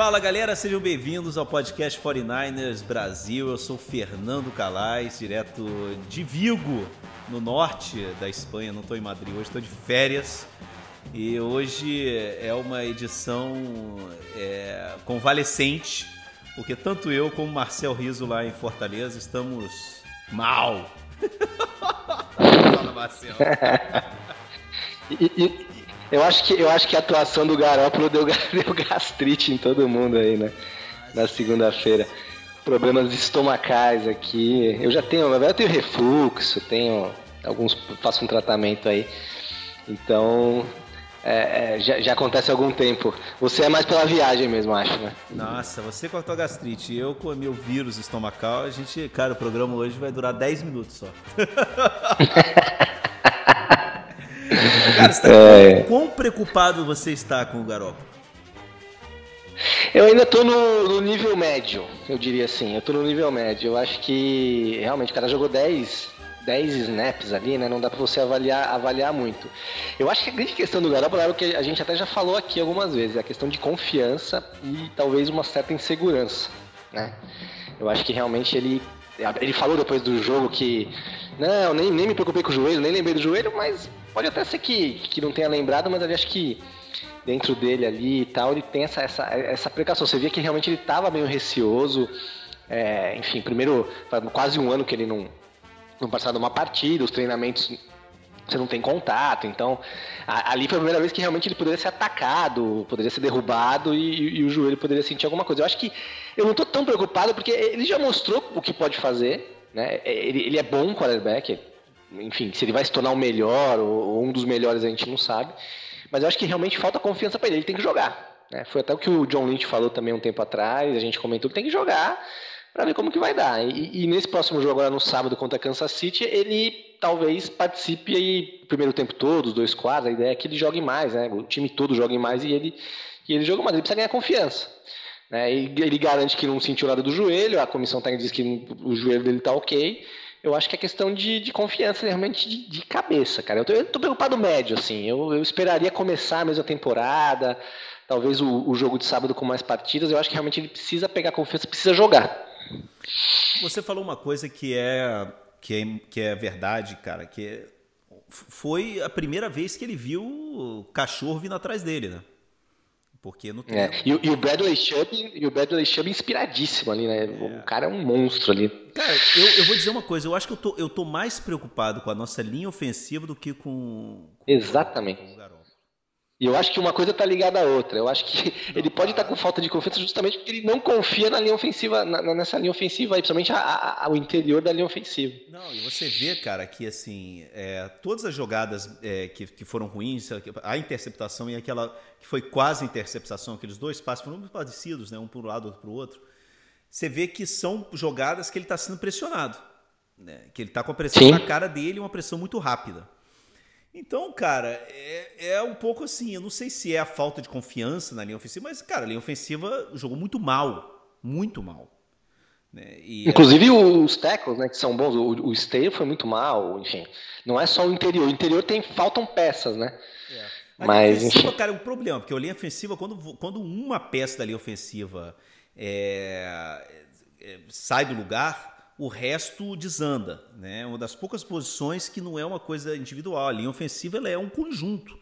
Fala galera, sejam bem-vindos ao podcast 49ers Brasil. Eu sou Fernando Calais, direto de Vigo, no norte da Espanha. Não estou em Madrid hoje, estou de férias. E hoje é uma edição é, convalescente, porque tanto eu como Marcel Riso lá em Fortaleza estamos mal. Fala, Marcel. E, e, eu, acho que, eu acho que a atuação do Garópolo deu, deu gastrite em todo mundo aí, né? Na segunda-feira. Problemas estomacais aqui. Eu já tenho, na verdade, eu tenho refluxo, tenho alguns. faço um tratamento aí. Então, é, é, já, já, acontece há algum tempo. Você é mais pela viagem mesmo, acho, né? Nossa, você com a tua gastrite, eu com o meu vírus estomacal, a gente, cara, o programa hoje vai durar 10 minutos só. cara, você tá é... preocupado você está com o Garoppolo? Eu ainda tô no, no, nível médio, eu diria assim. Eu tô no nível médio. Eu acho que realmente o cara jogou 10 10 snaps ali, né? Não dá para você avaliar, avaliar muito. Eu acho que a grande questão do Garoppolo é o que a gente até já falou aqui algumas vezes, é a questão de confiança e talvez uma certa insegurança, né? Eu acho que realmente ele ele falou depois do jogo que não, nem, nem me preocupei com o joelho, nem lembrei do joelho, mas pode até ser que, que não tenha lembrado, mas eu acho que dentro dele ali e tal, ele tem essa, essa, essa precaução. Você via que realmente ele estava meio receoso. É, enfim, primeiro, quase um ano que ele não, no passado uma partida, os treinamentos você não tem contato, então a, ali foi a primeira vez que realmente ele poderia ser atacado, poderia ser derrubado e, e, o joelho poderia sentir alguma coisa. Eu acho que eu não estou tão preocupado porque ele já mostrou o que pode fazer, né? Ele, ele é bom quarterback, enfim, se ele vai se tornar o melhor ou, ou, um dos melhores a gente não sabe, mas eu acho que realmente falta confiança para ele, ele tem que jogar. Né? Foi até o que o John Lynch falou também um tempo atrás, a gente comentou, ele tem que jogar para ver como que vai dar. E, e, nesse próximo jogo agora no sábado contra Kansas City, ele talvez participe aí o primeiro tempo todo, os dois quadros, a ideia é que ele jogue mais, né? O time todo jogue mais e ele, e ele mais, ele precisa ganhar confiança. Né? E ele garante que não sentiu nada do joelho, a comissão técnica diz que o joelho dele tá ok. Eu acho que é questão de, de confiança, realmente de, de, cabeça, cara. Eu tô, eu tô preocupado médio, assim. Eu, eu esperaria começar a mesma temporada, talvez o, o jogo de sábado com mais partidas. Eu acho que realmente ele precisa pegar confiança, precisa jogar. Você falou uma coisa que é que é, que é verdade, cara, que é, foi a primeira vez que ele viu o cachorro vindo atrás dele, né? Porque no é. e, e, o Bradley Chubb, e o Bradley Chubb inspiradíssimo ali, né? É. O cara é um monstro ali. Cara, eu, eu, vou dizer uma coisa, eu acho que eu tô, eu tô mais preocupado com a nossa linha ofensiva do que com, com Exatamente. Com o e eu acho que uma coisa está ligada à outra. Eu acho que ele pode estar tá com falta de confiança justamente porque ele não confia na linha ofensiva, na, nessa linha ofensiva aí, principalmente a, a, o interior da linha ofensiva. Não, e você vê, cara, que assim, é, todas as jogadas é, que, que, foram ruins, a interceptação e aquela que foi quase interceptação, aqueles dois passos foram muito parecidos, né, um para um lado, outro para o outro. Você vê que são jogadas que ele está sendo pressionado, né, que ele está com a pressão Sim. na cara dele, uma pressão muito rápida. Então, cara, é, é, um pouco assim. Eu não sei se é a falta de confiança na linha ofensiva, mas, cara, a linha ofensiva jogou muito mal. Muito mal. Né? E, Inclusive é... os tackles, né, que são bons. O, o Stale foi muito mal, enfim. Não é só o interior. O interior tem faltam peças, né? É. A mas, linha ofensiva, enfim. cara, é um problema, porque a linha ofensiva, quando, quando uma peça da linha ofensiva é, é sai do lugar, o resto desanda. Né? Uma das poucas posições que não é uma coisa individual. A linha ofensiva ela é um conjunto.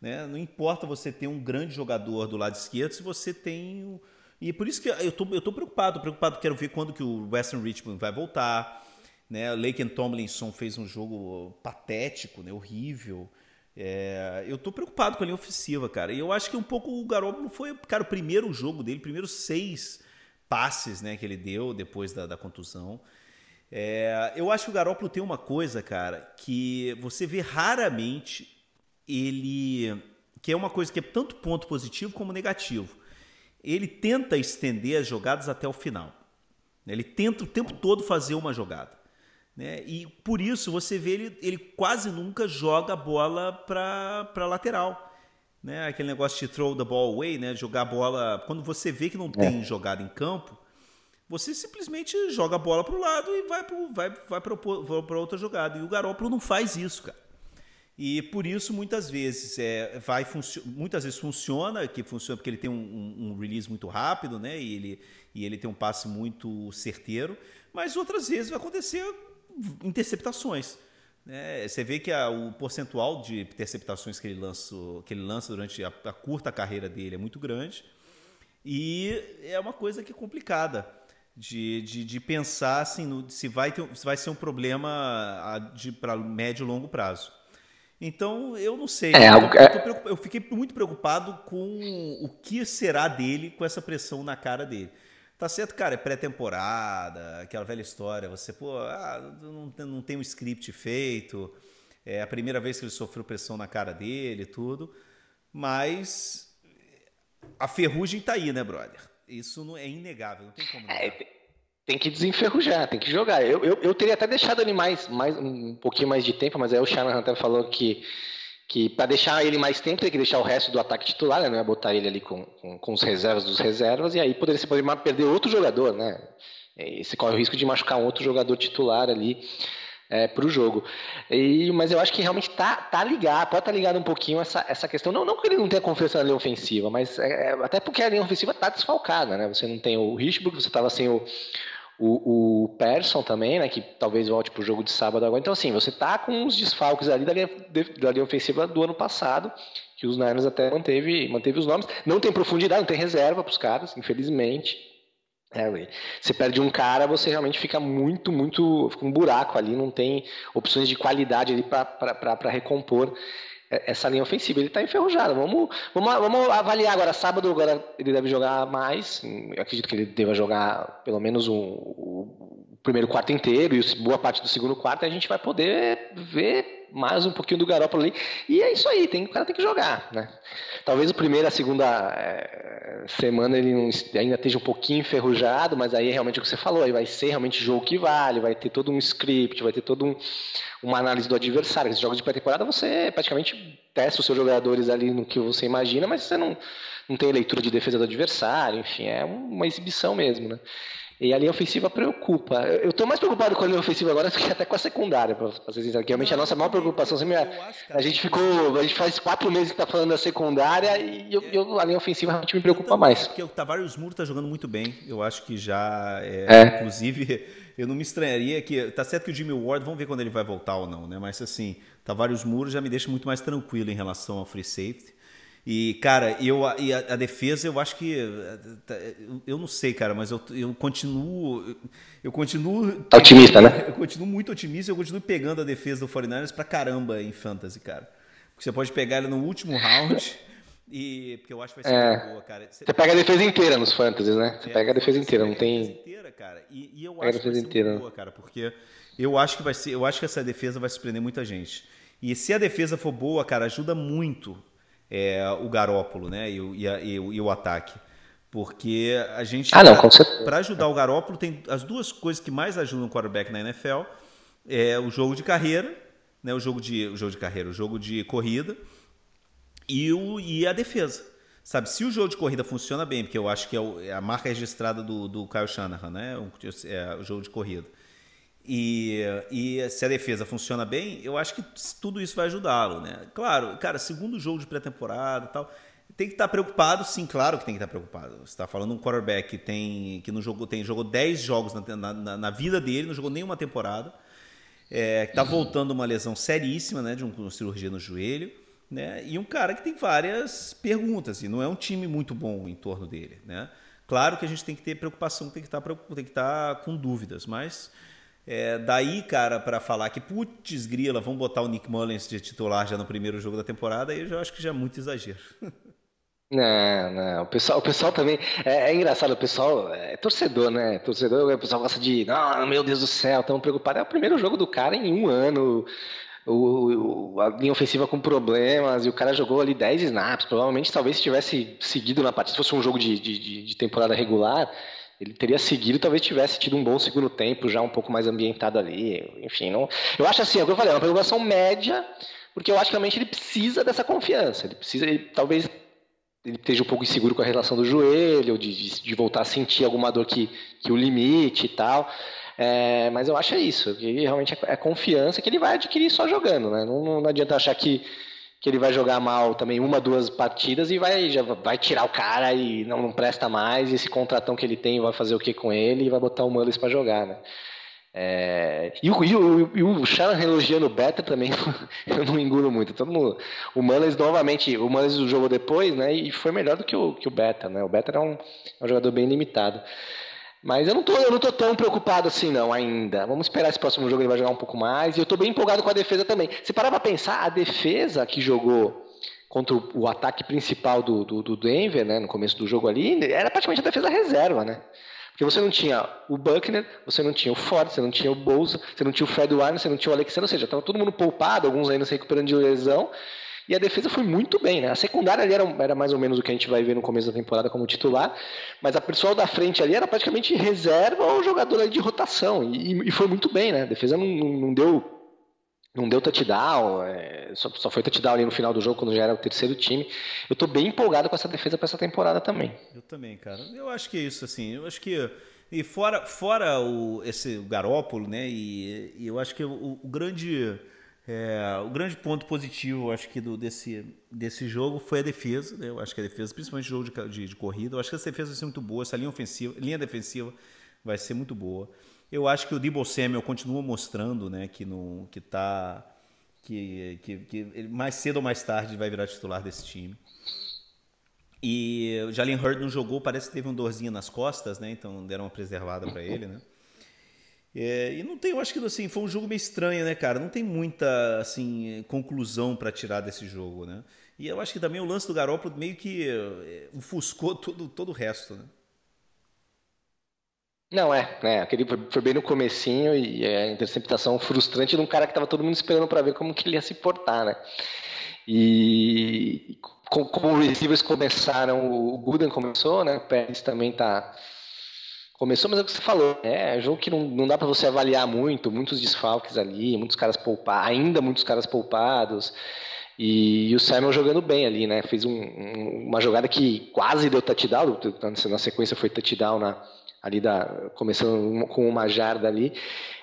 Né? Não importa você ter um grande jogador do lado esquerdo, se você tem. E é por isso que eu tô, eu tô preocupado, preocupado, quero ver quando que o Western Richmond vai voltar. Né? Lake Tomlinson fez um jogo patético, né? horrível. É, eu tô preocupado com a linha ofensiva, cara. E eu acho que um pouco o Garoppolo foi, cara, o primeiro jogo dele, primeiro seis passes né, que ele deu depois da, da contusão. É, eu acho que o Garópolo tem uma coisa, cara, que você vê raramente ele. que é uma coisa que é tanto ponto positivo como negativo. ele tenta estender as jogadas até o final. Ele tenta o tempo todo fazer uma jogada. Né? E por isso você vê ele, ele quase nunca joga a bola para lateral. Né? Aquele negócio de throw the ball away, né? jogar a bola. Quando você vê que não é. tem jogada em campo, você simplesmente joga a bola para o lado e vai para vai, vai para outra jogada. E o Garoppolo não faz isso, cara. E por isso, muitas vezes, é, vai muitas vezes funciona, que funciona porque ele tem um, um, release muito rápido, né? E ele, e ele tem um passe muito certeiro, mas outras vezes vai acontecer interceptações. Né? Você vê que a, o percentual de interceptações que ele lança, que ele lança durante a, a curta carreira dele é muito grande. E é uma coisa que é complicada de, de, de pensar assim, no, se, vai ter, se vai ser um problema para médio e longo prazo. Então, eu não sei. É, eu, eu, eu, fiquei muito preocupado com o que será dele com essa pressão na cara dele. Tá certo, cara, é pré-temporada, aquela velha história. Você, pô, ah, não, não tem um script feito. É a primeira vez que ele sofreu pressão na cara dele e tudo. Mas a ferrugem tá aí, né, brother? Isso não é inegável, não tem como. É, tem que desenferrujar, tem que jogar. Eu, eu, eu teria até deixado ele mais, mais um pouquinho mais de tempo, mas aí o Shanahan até falou que, que para deixar ele mais tempo tem que deixar o resto do ataque titular, né? Não é botar ele ali com, com, com os reservas dos reservas, e aí poderia, você poderia perder outro jogador, né? E você corre o risco de machucar um outro jogador titular ali é, para o jogo. E, mas eu acho que realmente tá, tá ligado, pode estar tá ligado um pouquinho essa, essa questão. Não, não que ele não tenha confiança na linha ofensiva, mas é, até porque a linha ofensiva está desfalcada, né? Você não tem o Richburg, você estava sem o, o, o Persson também, né, que talvez volte para o jogo de sábado agora. Então, assim, você tá com os desfalques ali da linha, da linha ofensiva do ano passado, que os Niners até manteve, manteve os nomes. Não tem profundidade, não tem reserva para os caras, infelizmente. É, você perde um cara, você realmente fica muito, muito. Fica um buraco ali, não tem opções de qualidade ali para recompor essa linha ofensiva. Ele está enferrujado. Vamos, vamos, vamos avaliar agora. Sábado agora ele deve jogar mais. Eu acredito que ele deva jogar pelo menos o, o primeiro quarto inteiro e boa parte do segundo quarto. A gente vai poder ver mais um pouquinho do Garoppolo ali. E é isso aí, tem, o cara tem que jogar, né? Talvez o primeiro, a segunda é, semana ele não, ainda esteja um pouquinho enferrujado, mas aí é realmente o que você falou, aí vai ser realmente jogo que vale, vai ter todo um script, vai ter todo um, uma análise do adversário. Esses jogos de pré-temporada você praticamente testa os seus jogadores ali no que você imagina, mas você não, não tem leitura de defesa do adversário, enfim, é uma exibição mesmo, né? E a linha ofensiva preocupa. Eu estou mais preocupado com a linha ofensiva agora do que até com a secundária, para ser sincero. Que realmente a nossa maior preocupação sempre é. A gente ficou. A gente faz quatro meses que está falando da secundária e eu, eu, a linha ofensiva realmente me preocupa mais. Porque o Tavares Muro está jogando muito bem. Eu acho que já. É, é. Inclusive, eu não me estranharia que. Tá certo que o Jimmy Ward, vamos ver quando ele vai voltar ou não, né? Mas assim, Tavares Muro já me deixa muito mais tranquilo em relação ao free safety. E, cara, eu, e a, a, defesa, eu acho que. Eu não sei, cara, mas eu, eu continuo. Eu continuo. Otimista, né? Eu continuo muito otimista, eu continuo pegando a defesa do 49ers pra caramba em fantasy, cara. Porque você pode pegar ele no último round. E, porque eu acho que vai ser é, muito boa, cara. Você, você, pega a defesa inteira nos fantasies, né? Você é, pega a defesa inteira, não tem. Defesa inteira, cara. E, e eu pega acho que vai ser muito boa, cara, porque eu acho que vai ser. Eu acho que essa defesa vai surpreender muita gente. E se a defesa for boa, cara, ajuda muito é, o Garópolo né? E, e, e, e, o ataque. Porque a gente. Ah, não, com certeza. Para ajudar o Garópolo, tem as duas coisas que mais ajudam o quarterback na NFL: é o jogo de carreira, né? o, jogo de, o jogo de carreira, o jogo de corrida e, o, e a defesa. Sabe, se o jogo de corrida funciona bem, porque eu acho que é, o, é a marca registrada do, do Kyle Shanahan, né? O, é, o jogo de corrida e, e se a defesa funciona bem, eu acho que tudo isso vai ajudá-lo, né? Claro, cara, segundo jogo de pré-temporada e tal, tem que estar preocupado, sim, claro que tem que estar preocupado. Você está falando um quarterback que tem que no jogo tem jogou 10 jogos na, na, na, vida dele, não jogou nenhuma temporada, é, que está voltando uma lesão seríssima, né, de uma cirurgia no joelho, né? E um cara que tem várias perguntas e não é um time muito bom em torno dele, né? Claro que a gente tem que ter preocupação, tem que estar tem que estar com dúvidas, mas é, daí, cara, para falar que, putz, grila, vamos botar o Nick Mullins de titular já no primeiro jogo da temporada, aí eu já acho que já é muito exagero. Não, não. O pessoal, o pessoal também. É, é, engraçado, o pessoal é torcedor, né? Torcedor, o pessoal gosta de. Não, meu Deus do céu, tão preocupado. É o primeiro jogo do cara em um ano. o, o, a linha ofensiva com problemas, e o cara jogou ali 10 snaps. Provavelmente, talvez, se tivesse seguido na partida, se fosse um jogo de, de, de temporada regular, ele teria seguido, talvez tivesse tido um bom segundo tempo, já um pouco mais ambientado ali. Enfim, não. Eu acho assim, é o que eu falei, é uma preocupação média, porque eu acho que realmente ele precisa dessa confiança. Ele precisa, ele, talvez ele esteja um pouco inseguro com a relação do joelho, de, de, de voltar a sentir alguma dor que, que o limite e tal. É, mas eu acho é isso, que realmente é, é, confiança que ele vai adquirir só jogando, né? Não, não adianta achar que, que ele vai jogar mal também uma, duas partidas e vai, já vai tirar o cara e não, não presta mais, e esse contratão que ele tem vai fazer o que com ele e vai botar o Mullis para jogar, né? É, e, o, e, o, e o Sharon elogiando o Beta também, eu não engulo muito. Todo mundo, o Mullins novamente, o Mullins jogou depois, né? E foi melhor do que o, que o Beta, né? O Beta era um, é um jogador bem limitado. Mas eu não, tô, eu não tô tão preocupado assim, não, ainda. Vamos esperar esse próximo jogo, ele vai jogar um pouco mais. E eu tô bem empolgado com a defesa também. Se parar pra pensar, a defesa que jogou contra o, o ataque principal do, do, do, Denver, né, no começo do jogo ali, era praticamente a defesa reserva, né? Porque você não tinha o Buckner, você não tinha o Ford, você não tinha o Bolsa, você não tinha o Fred Warner, você não tinha o Alexander, ou seja, estava todo mundo poupado, alguns ainda se recuperando de lesão. E a defesa foi muito bem, né? A secundária ali era, era, mais ou menos o que a gente vai ver no começo da temporada como titular, mas a pessoal da frente ali era praticamente reserva ou jogador de rotação. E, e, foi muito bem, né? A defesa não, não deu não deu touchdown, é, só, só, foi touchdown ali no final do jogo quando já era o terceiro time. Eu tô bem empolgado com essa defesa para essa temporada também. Eu também, cara. Eu acho que é isso, assim. Eu acho que e fora fora o esse Garópolo, né? E, e eu acho que o, o grande é, o grande ponto positivo, acho que do, desse, desse jogo foi a defesa. Né? Eu acho que a defesa, principalmente jogo de, de, de, corrida, eu acho que essa defesa vai ser muito boa, essa linha ofensiva, linha defensiva vai ser muito boa. Eu acho que o Debo Samuel continua mostrando, né, que não, que tá, que, que, que mais cedo ou mais tarde vai virar titular desse time. E o Jalen Hurd não jogou, parece que teve um dorzinho nas costas, né? Então deram uma preservada para ele, né? É, e não tem, eu acho que assim, foi um jogo meio estranho, né, cara? Não tem muita assim, conclusão para tirar desse jogo, né? E eu acho que também o lance do Garoppolo meio que é, ofuscou todo, todo o resto, né? Não, é, é aquele foi bem no comecinho e é a interceptação frustrante de um cara que estava todo mundo esperando para ver como que ele ia se portar, né? E como os receivers começaram, o Gooden começou, né? O Pérez também tá Começou, mas é o que você falou. É, é um jogo que não, não dá para você avaliar muito, muitos desfalques ali, muitos caras poupados, ainda muitos caras poupados. E, e, o Simon jogando bem ali, né? Fez um, um, uma jogada que quase deu touchdown, na sequência foi touchdown na, ali da, começando com uma jarda ali.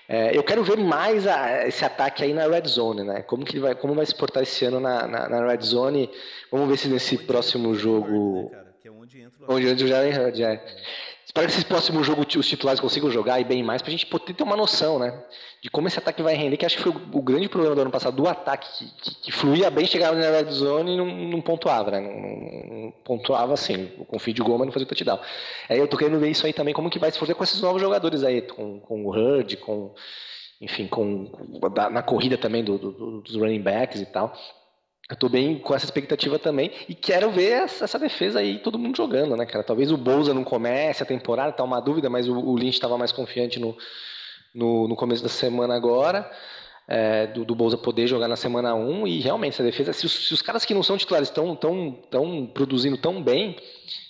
É, eu quero ver mais a, esse ataque aí na red zone, né? Como que ele vai, como vai se portar esse ano na, na, na red zone? Vamos ver se nesse próximo jogo, né, que é onde entra o onde entra o Jalen Hurd, é. Espero que esse próximo jogo os titulares consigam jogar e bem mais pra gente poder ter uma noção, né? De como esse ataque vai render, que acho que foi o, grande problema do ano passado, do ataque, que, que, que fluía bem, chegava na red zone e não, não pontuava, né? Não, não, pontuava assim, com fio de gol, mas não fazia touchdown. Aí eu tô querendo ver isso aí também, como que vai se fazer com esses novos jogadores aí, com, com o Hurd, com, enfim, com, na corrida também do, do, dos running backs e tal. Eu tô bem com essa expectativa também e quero ver essa, defesa aí, todo mundo jogando, né, cara? Talvez o Bolsa não comece a temporada, tá uma dúvida, mas o, Lynch estava mais confiante no, no, no, começo da semana agora, é, do, do Bolsa poder jogar na semana 1 e realmente essa defesa, se os, se os caras que não são titulares estão tão, tão produzindo tão bem,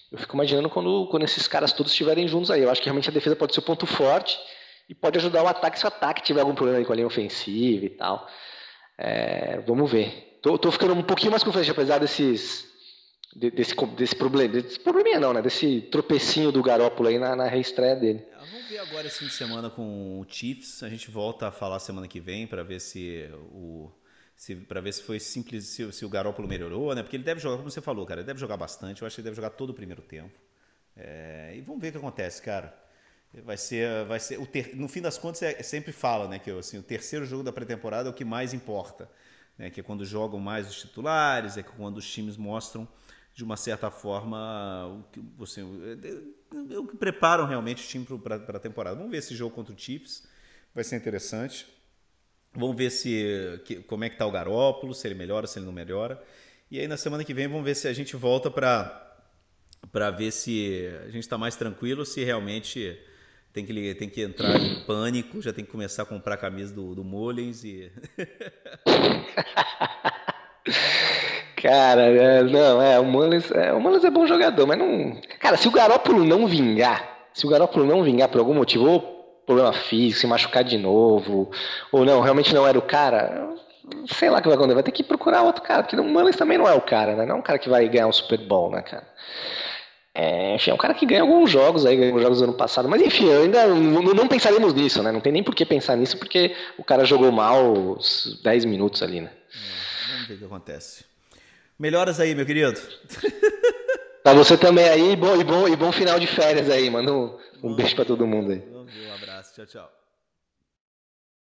eu fico imaginando quando, quando esses caras todos estiverem juntos aí. Eu acho que realmente a defesa pode ser o ponto forte e pode ajudar o ataque se o ataque tiver algum problema com a linha ofensiva e tal. É, vamos ver. Tô, tô ficando um pouquinho mais confiante, apesar desses. Desse, desse problema. Desse probleminha não, né? Desse tropecinho do Garópolo aí na, na reestreia dele. É, vamos ver agora esse fim de semana com o Chiefs. A gente volta a falar semana que vem para ver se o. para ver se foi simples, se, se, o Garópolo melhorou, né? Porque ele deve jogar, como você falou, cara, ele deve jogar bastante. Eu acho que ele deve jogar todo o primeiro tempo. É, e vamos ver o que acontece, cara. Vai ser, vai ser o ter, no fim das contas é, sempre fala, né, que assim, o terceiro jogo da pré-temporada é o que mais importa né, que é quando jogam mais os titulares, é quando os times mostram de uma certa forma o que é, o que preparam realmente o time para a temporada. Vamos ver esse jogo contra o Chiefs, vai ser interessante. Vamos ver se que, como é que tá o Garópolo, se ele melhora, se ele não melhora. E aí na semana que vem vamos ver se a gente volta para para ver se a gente está mais tranquilo, se realmente tem que, tem que entrar em pânico, já tem que começar a comprar a camisa do, do Mullins e. Cara, é, não, é, o Mullins, é, o Mullins é bom jogador, mas não. Cara, se o Garópolo não vingar, se o Garópolo não vingar por algum motivo, ou problema físico, se machucar de novo, ou não, realmente não era o cara, sei lá o que vai acontecer, vai ter que procurar outro cara, porque o Mullins também não é o cara, né? Não é um cara que vai ganhar um Super Bowl, né, cara? É, enfim, é um cara que ganha alguns jogos aí, ganhou jogos do ano passado, mas enfim, ainda não, não, pensaremos nisso, né? Não tem nem por que pensar nisso, porque o cara jogou mal os 10 minutos ali, né? É, vamos ver o que acontece. Melhoras aí, meu querido. Pra você também aí, e bom, e bom, e bom final de férias aí, manda um, um beijo pra todo mundo aí. Um abraço, tchau, tchau.